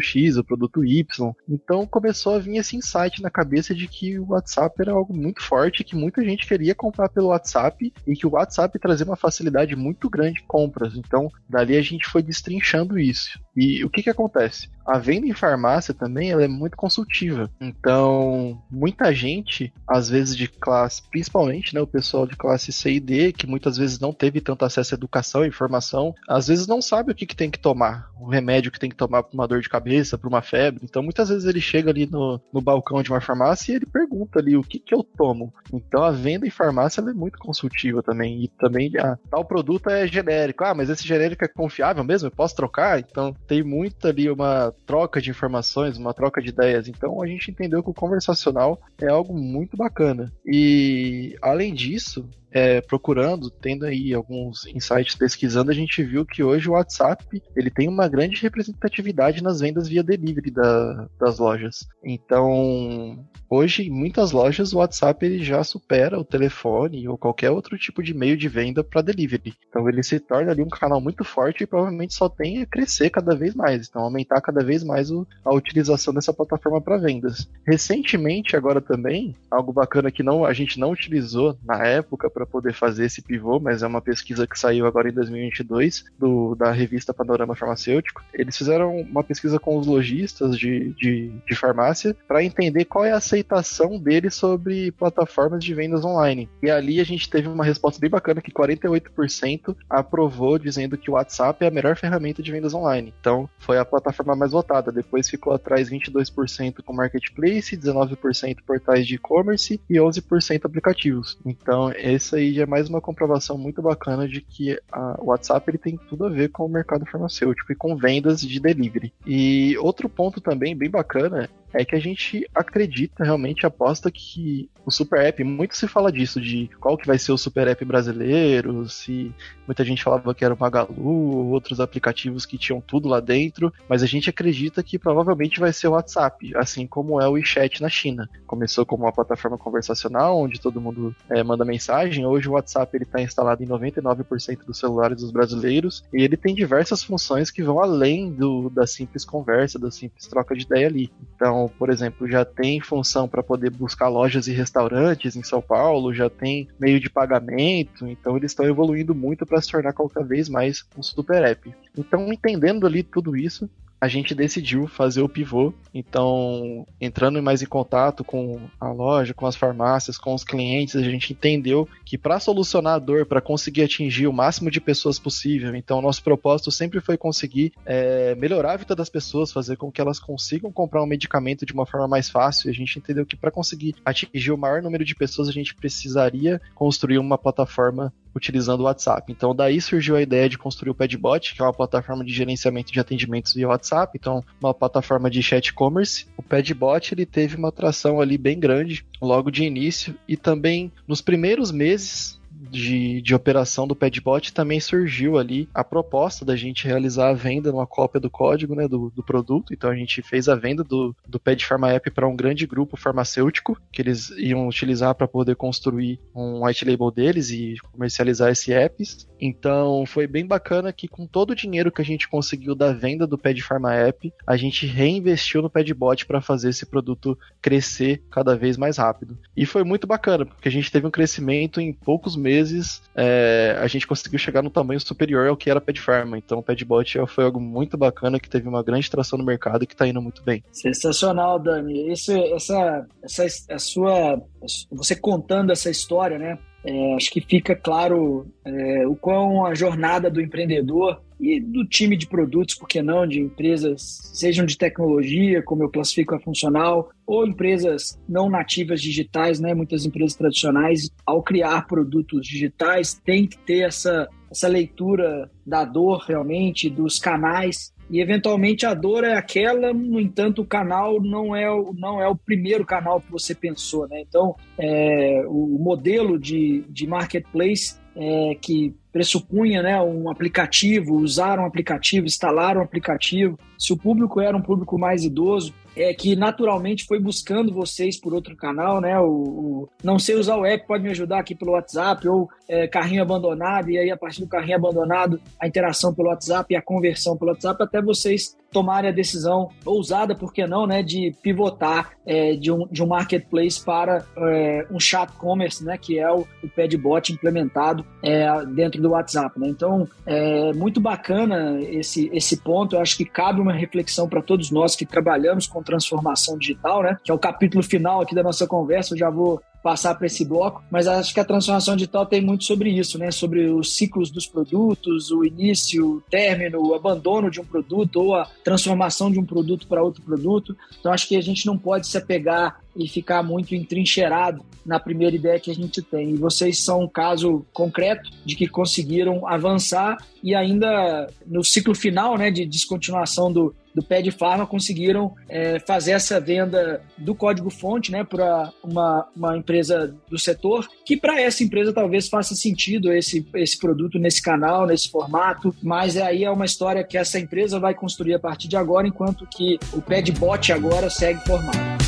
X ou produto Y. Então começou a vir esse insight na cabeça de que o WhatsApp era algo muito forte, que muita gente queria comprar pelo WhatsApp e que o WhatsApp trazia uma facilidade muito grande de compras. Então, dali a gente foi destrinchando isso. E o que que acontece? A venda em farmácia também ela é muito consultiva. Então, muita gente, às vezes de classe, principalmente né, o pessoal de classe C e D, que muitas vezes não teve tanto acesso à educação e informação, às vezes não sabe o que, que tem que tomar, o remédio que tem que tomar para uma dor de cabeça, para uma febre. Então, muitas vezes ele chega ali no, no balcão de uma farmácia e ele pergunta ali o que, que eu tomo. Então, a venda em farmácia é muito consultiva também. E também, ah, tal produto é genérico. Ah, mas esse genérico é confiável mesmo? Eu posso trocar? Então, tem muito ali uma troca de informações, uma troca de ideias. Então, a gente entendeu que o conversacional é algo muito bacana. E, além disso, é, procurando, tendo aí alguns insights pesquisando, a gente viu que hoje o WhatsApp ele tem uma grande representatividade nas vendas via delivery da, das lojas. Então, hoje em muitas lojas o WhatsApp ele já supera o telefone ou qualquer outro tipo de meio de venda para delivery. Então, ele se torna ali um canal muito forte e provavelmente só tem a crescer cada vez mais. Então, aumentar cada vez mais o, a utilização dessa plataforma para vendas. Recentemente, agora também, algo bacana que não a gente não utilizou na época para poder fazer esse pivô, mas é uma pesquisa que saiu agora em 2022 do, da revista Panorama Farmacêutico. Eles fizeram uma pesquisa com os lojistas de, de, de farmácia para entender qual é a aceitação deles sobre plataformas de vendas online. E ali a gente teve uma resposta bem bacana que 48% aprovou dizendo que o WhatsApp é a melhor ferramenta de vendas online. Então foi a plataforma mais votada. Depois ficou atrás 22% com marketplace, 19% portais de e-commerce e 11% aplicativos. Então esse isso aí já é mais uma comprovação muito bacana de que o WhatsApp ele tem tudo a ver com o mercado farmacêutico e com vendas de delivery. E outro ponto também bem bacana é que a gente acredita, realmente aposta que o Super App, muito se fala disso, de qual que vai ser o Super App brasileiro, se muita gente falava que era o Magalu, outros aplicativos que tinham tudo lá dentro, mas a gente acredita que provavelmente vai ser o WhatsApp, assim como é o WeChat na China. Começou como uma plataforma conversacional, onde todo mundo é, manda mensagem, hoje o WhatsApp ele está instalado em 99% dos celulares dos brasileiros, e ele tem diversas funções que vão além do, da simples conversa, da simples troca de ideia ali. Então, então, por exemplo, já tem função para poder buscar lojas e restaurantes em São Paulo, já tem meio de pagamento, então eles estão evoluindo muito para se tornar cada vez mais um super app. Então, entendendo ali tudo isso, a gente decidiu fazer o pivô. Então, entrando mais em contato com a loja, com as farmácias, com os clientes, a gente entendeu que para solucionar a dor, para conseguir atingir o máximo de pessoas possível, então nosso propósito sempre foi conseguir é, melhorar a vida das pessoas, fazer com que elas consigam comprar um medicamento de uma forma mais fácil. A gente entendeu que para conseguir atingir o maior número de pessoas, a gente precisaria construir uma plataforma utilizando o WhatsApp. Então daí surgiu a ideia de construir o Padbot, que é uma plataforma de gerenciamento de atendimentos via WhatsApp, então uma plataforma de chat commerce. O Padbot ele teve uma atração ali bem grande logo de início e também nos primeiros meses de, de operação do Padbot também surgiu ali a proposta da gente realizar a venda numa cópia do código né, do, do produto. Então a gente fez a venda do, do Pad Pharma App para um grande grupo farmacêutico que eles iam utilizar para poder construir um white label deles e comercializar esse apps. Então foi bem bacana que com todo o dinheiro que a gente conseguiu da venda do Pad Pharma App, a gente reinvestiu no Padbot para fazer esse produto crescer cada vez mais rápido. E foi muito bacana, porque a gente teve um crescimento em poucos meses é, a gente conseguiu chegar no tamanho superior ao que era Pad Pharma. Então, o Padbot foi algo muito bacana, que teve uma grande tração no mercado e que está indo muito bem. Sensacional, Dani. Esse, essa, essa, a sua, você contando essa história, né? É, acho que fica claro é, o quão a jornada do empreendedor e do time de produtos, por que não, de empresas, sejam de tecnologia, como eu classifico a funcional, ou empresas não nativas digitais, né? Muitas empresas tradicionais, ao criar produtos digitais, tem que ter essa, essa leitura da dor realmente, dos canais e eventualmente a dor é aquela, no entanto, o canal não é o, não é o primeiro canal que você pensou, né? Então, é, o modelo de, de marketplace é, que pressupunha né, um aplicativo, usar um aplicativo, instalar um aplicativo. Se o público era um público mais idoso, é que naturalmente foi buscando vocês por outro canal, né? O, o, não sei usar o app, pode me ajudar aqui pelo WhatsApp, ou é, carrinho abandonado, e aí a partir do carrinho abandonado, a interação pelo WhatsApp e a conversão pelo WhatsApp, até vocês tomarem a decisão ousada, por que não, né? De pivotar é, de, um, de um marketplace para é, um chat commerce, né? Que é o, o Padbot implementado é, dentro do WhatsApp, né? Então, é muito bacana esse, esse ponto, eu acho que cabe uma reflexão para todos nós que trabalhamos com transformação digital, né? Que é o capítulo final aqui da nossa conversa. Eu já vou passar para esse bloco, mas acho que a transformação digital tem muito sobre isso, né? Sobre os ciclos dos produtos, o início, o término, o abandono de um produto ou a transformação de um produto para outro produto. Então acho que a gente não pode se apegar e ficar muito entrincheirado na primeira ideia que a gente tem. E vocês são um caso concreto de que conseguiram avançar e ainda no ciclo final, né, de descontinuação do, do pé de farma conseguiram é, fazer essa venda do código-fonte né, para uma, uma empresa do setor, que para essa empresa talvez faça sentido esse, esse produto nesse canal, nesse formato, mas aí é uma história que essa empresa vai construir a partir de agora, enquanto que o pé de bot agora segue formado.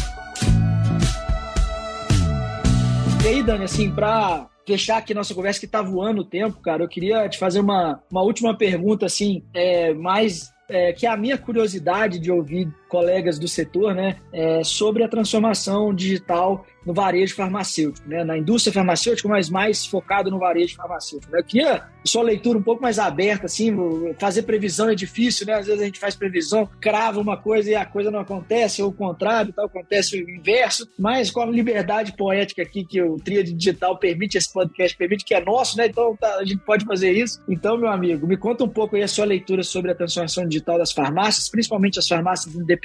E aí, Dani, assim, para fechar aqui nossa conversa que tá voando o tempo, cara, eu queria te fazer uma, uma última pergunta, assim, é, mais é, que é a minha curiosidade de ouvir colegas do setor, né, é, sobre a transformação digital no varejo farmacêutico, né, na indústria farmacêutica, mas mais focado no varejo farmacêutico. Né? Eu queria sua leitura um pouco mais aberta, assim, fazer previsão é difícil, né? Às vezes a gente faz previsão, crava uma coisa e a coisa não acontece, ou o contrário, tal, acontece o inverso, mas com a liberdade poética aqui que o Tríade Digital permite, esse podcast permite, que é nosso, né? Então tá, a gente pode fazer isso. Então, meu amigo, me conta um pouco aí a sua leitura sobre a transformação digital das farmácias, principalmente as farmácias independentes,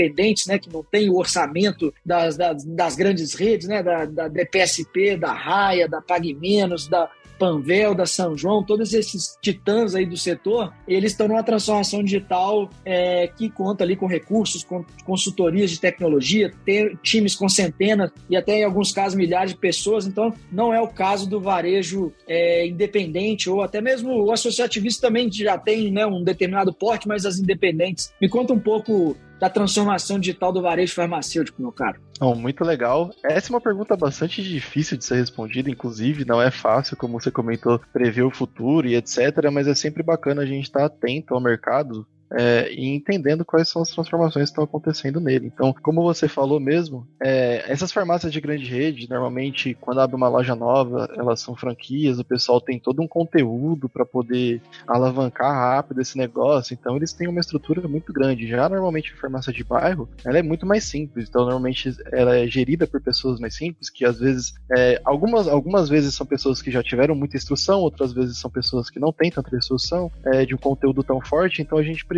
né? Que não tem o orçamento das, das, das grandes redes, né? Da, da DPSP, da Raia, da Pague Menos, da Panvel, da São João, todos esses titãs aí do setor, eles estão numa transformação digital é, que conta ali com recursos, com consultorias de tecnologia, ter times com centenas e até em alguns casos milhares de pessoas. Então, não é o caso do varejo é, independente ou até mesmo o associativista também já tem né, um determinado porte, mas as independentes. Me conta um pouco da transformação digital do varejo farmacêutico, meu caro? Oh, muito legal. Essa é uma pergunta bastante difícil de ser respondida, inclusive, não é fácil, como você comentou, prever o futuro e etc. Mas é sempre bacana a gente estar atento ao mercado é, e entendendo quais são as transformações que estão acontecendo nele. Então, como você falou mesmo, é, essas farmácias de grande rede, normalmente, quando abre uma loja nova, elas são franquias, o pessoal tem todo um conteúdo para poder alavancar rápido esse negócio, então eles têm uma estrutura muito grande. Já normalmente a farmácia de bairro, ela é muito mais simples, então normalmente ela é gerida por pessoas mais simples, que às vezes, é, algumas, algumas vezes são pessoas que já tiveram muita instrução, outras vezes são pessoas que não têm tanta instrução é, de um conteúdo tão forte, então a gente precisa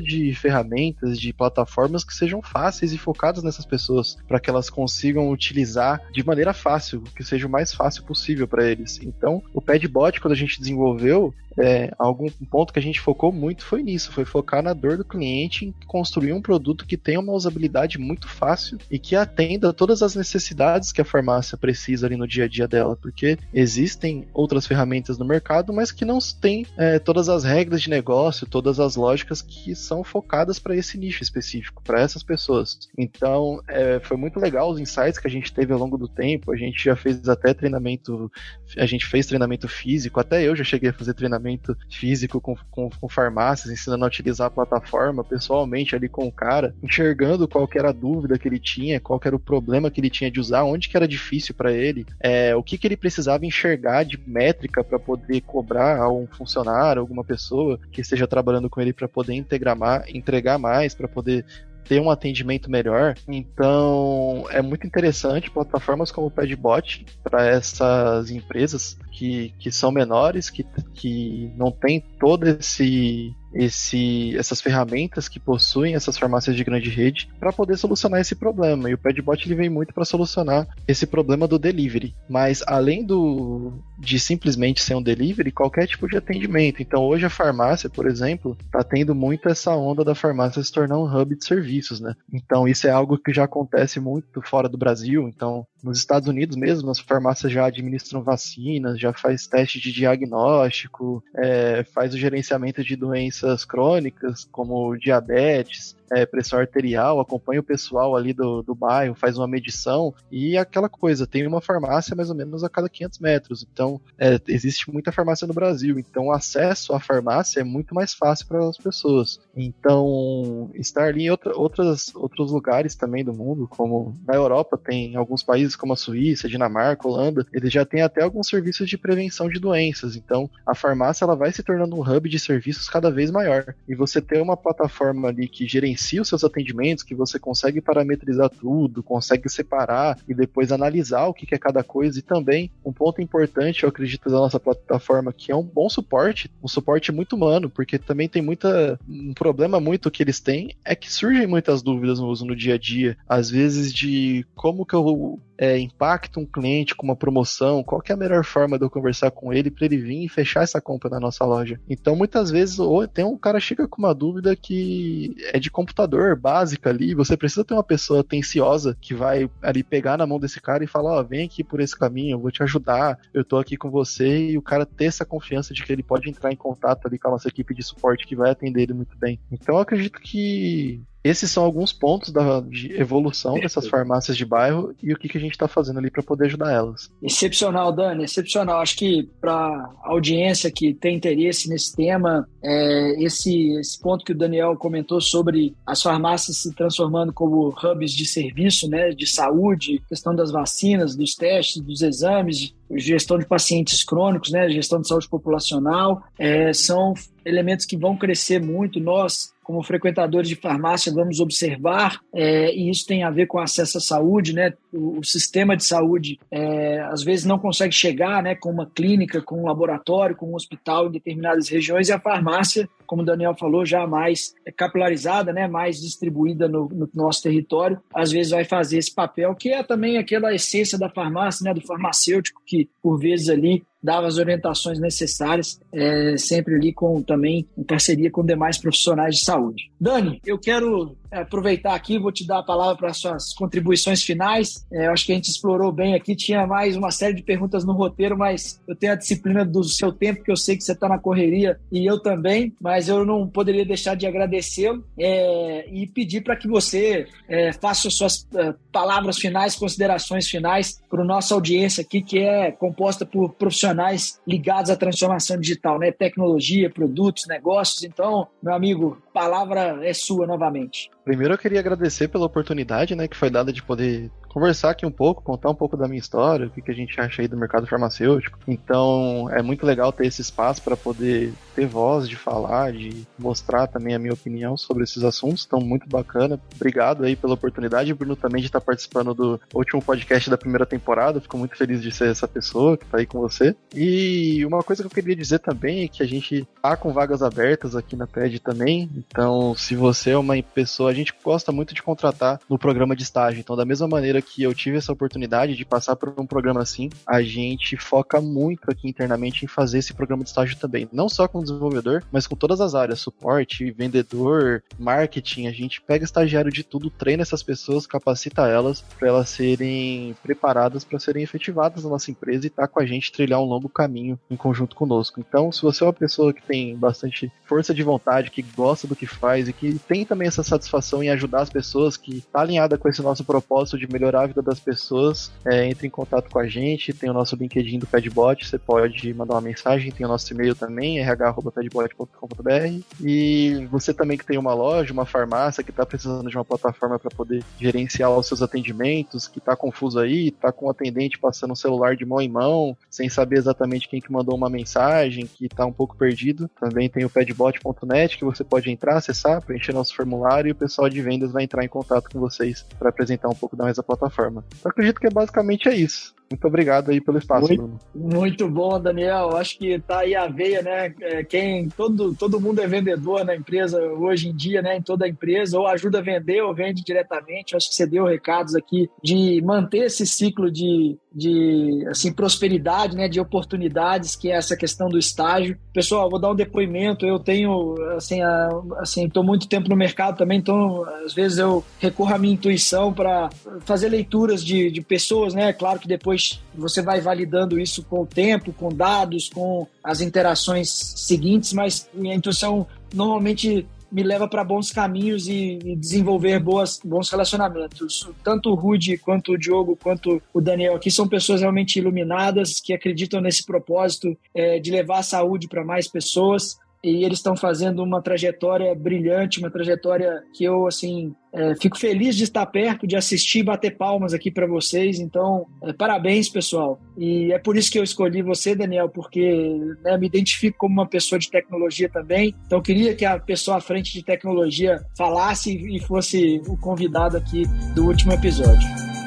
de ferramentas, de plataformas que sejam fáceis e focadas nessas pessoas, para que elas consigam utilizar de maneira fácil, que seja o mais fácil possível para eles. Então, o Padbot, quando a gente desenvolveu, é, algum ponto que a gente focou muito foi nisso, foi focar na dor do cliente em construir um produto que tenha uma usabilidade muito fácil e que atenda todas as necessidades que a farmácia precisa ali no dia a dia dela, porque existem outras ferramentas no mercado, mas que não têm é, todas as regras de negócio, todas as lógicas que são focadas para esse nicho específico, para essas pessoas. Então, é, foi muito legal os insights que a gente teve ao longo do tempo. A gente já fez até treinamento, a gente fez treinamento físico, até eu já cheguei a fazer treinamento treinamento físico com, com, com, farmácias, ensinando a utilizar a plataforma pessoalmente ali com o cara, enxergando qual que era a dúvida que ele tinha, qual que era o problema que ele tinha de usar, onde que era difícil para ele, é, o que que ele precisava enxergar de métrica para poder cobrar a um funcionário, alguma pessoa que esteja trabalhando com ele para poder integrar entregar mais, para poder ter um atendimento melhor. Então, é muito interessante plataformas como o Padbot para essas empresas que, que são menores, que, que não tem todo esse esse, essas ferramentas que possuem essas farmácias de grande rede para poder solucionar esse problema. E o Padbot ele vem muito para solucionar esse problema do delivery. Mas além do de simplesmente ser um delivery, qualquer tipo de atendimento. Então hoje a farmácia, por exemplo, está tendo muito essa onda da farmácia se tornar um hub de serviços, né? Então isso é algo que já acontece muito fora do Brasil. Então nos Estados Unidos mesmo, as farmácias já administram vacinas, já faz teste de diagnóstico, é, faz o gerenciamento de doenças crônicas, como diabetes, é, pressão arterial, acompanha o pessoal ali do, do bairro, faz uma medição e aquela coisa, tem uma farmácia mais ou menos a cada 500 metros. Então, é, existe muita farmácia no Brasil, então o acesso à farmácia é muito mais fácil para as pessoas. Então, estar ali em outra, outras, outros lugares também do mundo, como na Europa, tem alguns países como a Suíça, Dinamarca, Holanda, eles já têm até alguns serviços de prevenção de doenças. Então, a farmácia ela vai se tornando um hub de serviços cada vez maior. E você ter uma plataforma ali que gerencia gerencia os seus atendimentos, que você consegue parametrizar tudo, consegue separar e depois analisar o que é cada coisa. E também, um ponto importante, eu acredito, da nossa plataforma, que é um bom suporte, um suporte muito humano, porque também tem muita. Um problema muito que eles têm é que surgem muitas dúvidas no uso no dia a dia, às vezes de como que eu é, impacta um cliente com uma promoção, qual é a melhor forma de eu conversar com ele para ele vir e fechar essa compra na nossa loja. Então, muitas vezes, ou tem um cara chega com uma dúvida que é de computador básica ali, você precisa ter uma pessoa atenciosa que vai ali pegar na mão desse cara e falar, ó, oh, vem aqui por esse caminho, eu vou te ajudar, eu tô aqui com você, e o cara ter essa confiança de que ele pode entrar em contato ali com a nossa equipe de suporte que vai atender ele muito bem. Então, eu acredito que esses são alguns pontos da, de evolução dessas farmácias de bairro e o que, que a gente está fazendo ali para poder ajudar elas. Excepcional, Dani, excepcional. Acho que para a audiência que tem interesse nesse tema, é, esse, esse ponto que o Daniel comentou sobre as farmácias se transformando como hubs de serviço, né, de saúde, questão das vacinas, dos testes, dos exames, gestão de pacientes crônicos, né, gestão de saúde populacional, é, são elementos que vão crescer muito. Nós como frequentadores de farmácia, vamos observar, é, e isso tem a ver com acesso à saúde, né? O, o sistema de saúde é, às vezes não consegue chegar, né, com uma clínica, com um laboratório, com um hospital em determinadas regiões, e a farmácia, como o Daniel falou, já mais capilarizada, né, mais distribuída no, no nosso território, às vezes vai fazer esse papel, que é também aquela essência da farmácia, né, do farmacêutico, que por vezes ali dava as orientações necessárias, é, sempre ali com também em parceria com demais profissionais de saúde. Dani, eu quero é, aproveitar aqui, vou te dar a palavra para as suas contribuições finais. É, eu acho que a gente explorou bem aqui, tinha mais uma série de perguntas no roteiro, mas eu tenho a disciplina do seu tempo, que eu sei que você está na correria e eu também, mas eu não poderia deixar de agradecê-lo é, e pedir para que você é, faça suas é, palavras finais, considerações finais para nossa audiência aqui, que é composta por profissionais profissionais ligados à transformação digital, né? Tecnologia, produtos, negócios. Então, meu amigo, palavra é sua novamente. Primeiro eu queria agradecer pela oportunidade, né, que foi dada de poder conversar aqui um pouco, contar um pouco da minha história, o que, que a gente acha aí do mercado farmacêutico. Então, é muito legal ter esse espaço para poder ter voz de falar, de mostrar também a minha opinião sobre esses assuntos. Então, muito bacana. Obrigado aí pela oportunidade, Bruno, também de estar participando do último podcast da primeira temporada. Fico muito feliz de ser essa pessoa que está aí com você. E uma coisa que eu queria dizer também é que a gente tá com vagas abertas aqui na PED também. Então, se você é uma pessoa, gente gosta muito de contratar no programa de estágio. Então, da mesma maneira que eu tive essa oportunidade de passar por um programa assim, a gente foca muito aqui internamente em fazer esse programa de estágio também. Não só com desenvolvedor, mas com todas as áreas, suporte, vendedor, marketing. A gente pega estagiário de tudo, treina essas pessoas, capacita elas para elas serem preparadas para serem efetivadas na nossa empresa e estar tá com a gente trilhar um longo caminho em conjunto conosco. Então, se você é uma pessoa que tem bastante força de vontade, que gosta do que faz e que tem também essa satisfação em ajudar as pessoas, que está alinhada com esse nosso propósito de melhorar a vida das pessoas, é, entre em contato com a gente, tem o nosso LinkedIn do Padbot, você pode mandar uma mensagem, tem o nosso e-mail também, rh.padbot.com.br e você também que tem uma loja, uma farmácia que está precisando de uma plataforma para poder gerenciar os seus atendimentos, que está confuso aí, está com o atendente passando o celular de mão em mão, sem saber exatamente quem que mandou uma mensagem, que está um pouco perdido, também tem o padbot.net que você pode entrar, acessar, preencher nosso formulário e o pessoal de vendas vai entrar em contato com vocês para apresentar um pouco mais a plataforma. Eu acredito que basicamente é isso. Muito obrigado aí pelo espaço, muito, Bruno. Muito bom, Daniel. Acho que tá aí a veia, né? É, quem todo, todo mundo é vendedor na empresa hoje em dia, né? Em toda empresa, ou ajuda a vender ou vende diretamente. Acho que você deu recados aqui de manter esse ciclo de, de assim, prosperidade, né? De oportunidades, que é essa questão do estágio. Pessoal, vou dar um depoimento. Eu tenho, assim, a, assim, tô muito tempo no mercado também, então às vezes eu recorro à minha intuição para fazer leituras de, de pessoas, né? Claro que depois você vai validando isso com o tempo, com dados, com as interações seguintes, mas minha intuição normalmente me leva para bons caminhos e, e, desenvolver boas, bons relacionamentos. Tanto o Rudy, quanto o Diogo, quanto o Daniel aqui são pessoas realmente iluminadas que acreditam nesse propósito é, de levar a saúde para mais pessoas e eles estão fazendo uma trajetória brilhante, uma trajetória que eu assim é, fico feliz de estar perto, de assistir e bater palmas aqui para vocês. Então, é, parabéns, pessoal. E é por isso que eu escolhi você, Daniel, porque né, me identifico como uma pessoa de tecnologia também. Então, queria que a pessoa à frente de tecnologia falasse e fosse o convidado aqui do último episódio.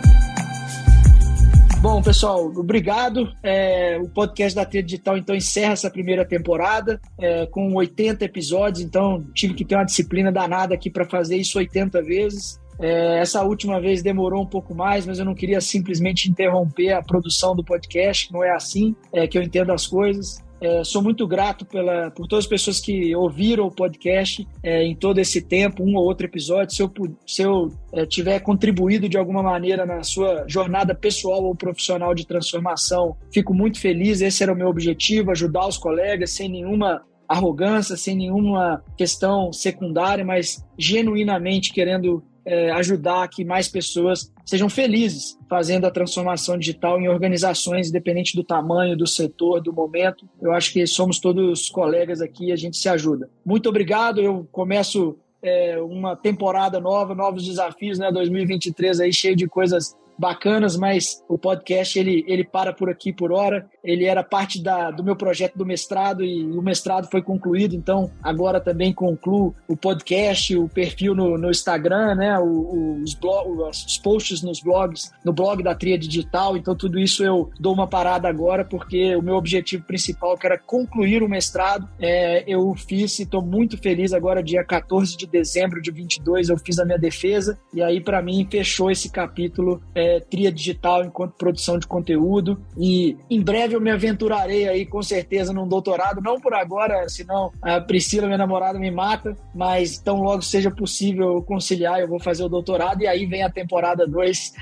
Bom, pessoal, obrigado. É, o podcast da Tria Digital, então, encerra essa primeira temporada é, com 80 episódios. Então, tive que ter uma disciplina danada aqui para fazer isso 80 vezes. É, essa última vez demorou um pouco mais, mas eu não queria simplesmente interromper a produção do podcast. Não é assim é, que eu entendo as coisas. É, sou muito grato pela, por todas as pessoas que ouviram o podcast é, em todo esse tempo, um ou outro episódio. Se eu, se eu é, tiver contribuído de alguma maneira na sua jornada pessoal ou profissional de transformação, fico muito feliz. Esse era o meu objetivo: ajudar os colegas sem nenhuma arrogância, sem nenhuma questão secundária, mas genuinamente querendo é, ajudar que mais pessoas sejam felizes fazendo a transformação digital em organizações, independente do tamanho, do setor, do momento. Eu acho que somos todos colegas aqui, a gente se ajuda. Muito obrigado. Eu começo é, uma temporada nova, novos desafios, né? 2023 aí cheio de coisas bacanas, mas o podcast ele, ele para por aqui por hora. Ele era parte da, do meu projeto do mestrado e o mestrado foi concluído, então agora também concluo o podcast, o perfil no, no Instagram, né, os, blog, os posts nos blogs, no blog da Tria Digital. Então tudo isso eu dou uma parada agora porque o meu objetivo principal que era concluir o mestrado, é, eu fiz e estou muito feliz agora dia 14 de dezembro de 22 eu fiz a minha defesa e aí para mim fechou esse capítulo é, tria digital enquanto produção de conteúdo. E em breve eu me aventurarei aí, com certeza, num doutorado. Não por agora, senão a Priscila, minha namorada, me mata. Mas tão logo seja possível conciliar, eu vou fazer o doutorado. E aí vem a temporada 2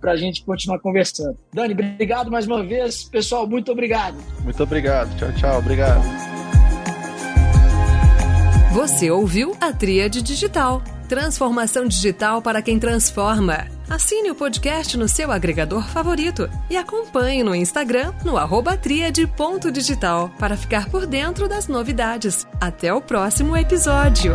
para a gente continuar conversando. Dani, obrigado mais uma vez. Pessoal, muito obrigado. Muito obrigado. Tchau, tchau. Obrigado. Você ouviu a Tríade Digital Transformação digital para quem transforma. Assine o podcast no seu agregador favorito e acompanhe no Instagram no arroba triade.digital para ficar por dentro das novidades. Até o próximo episódio.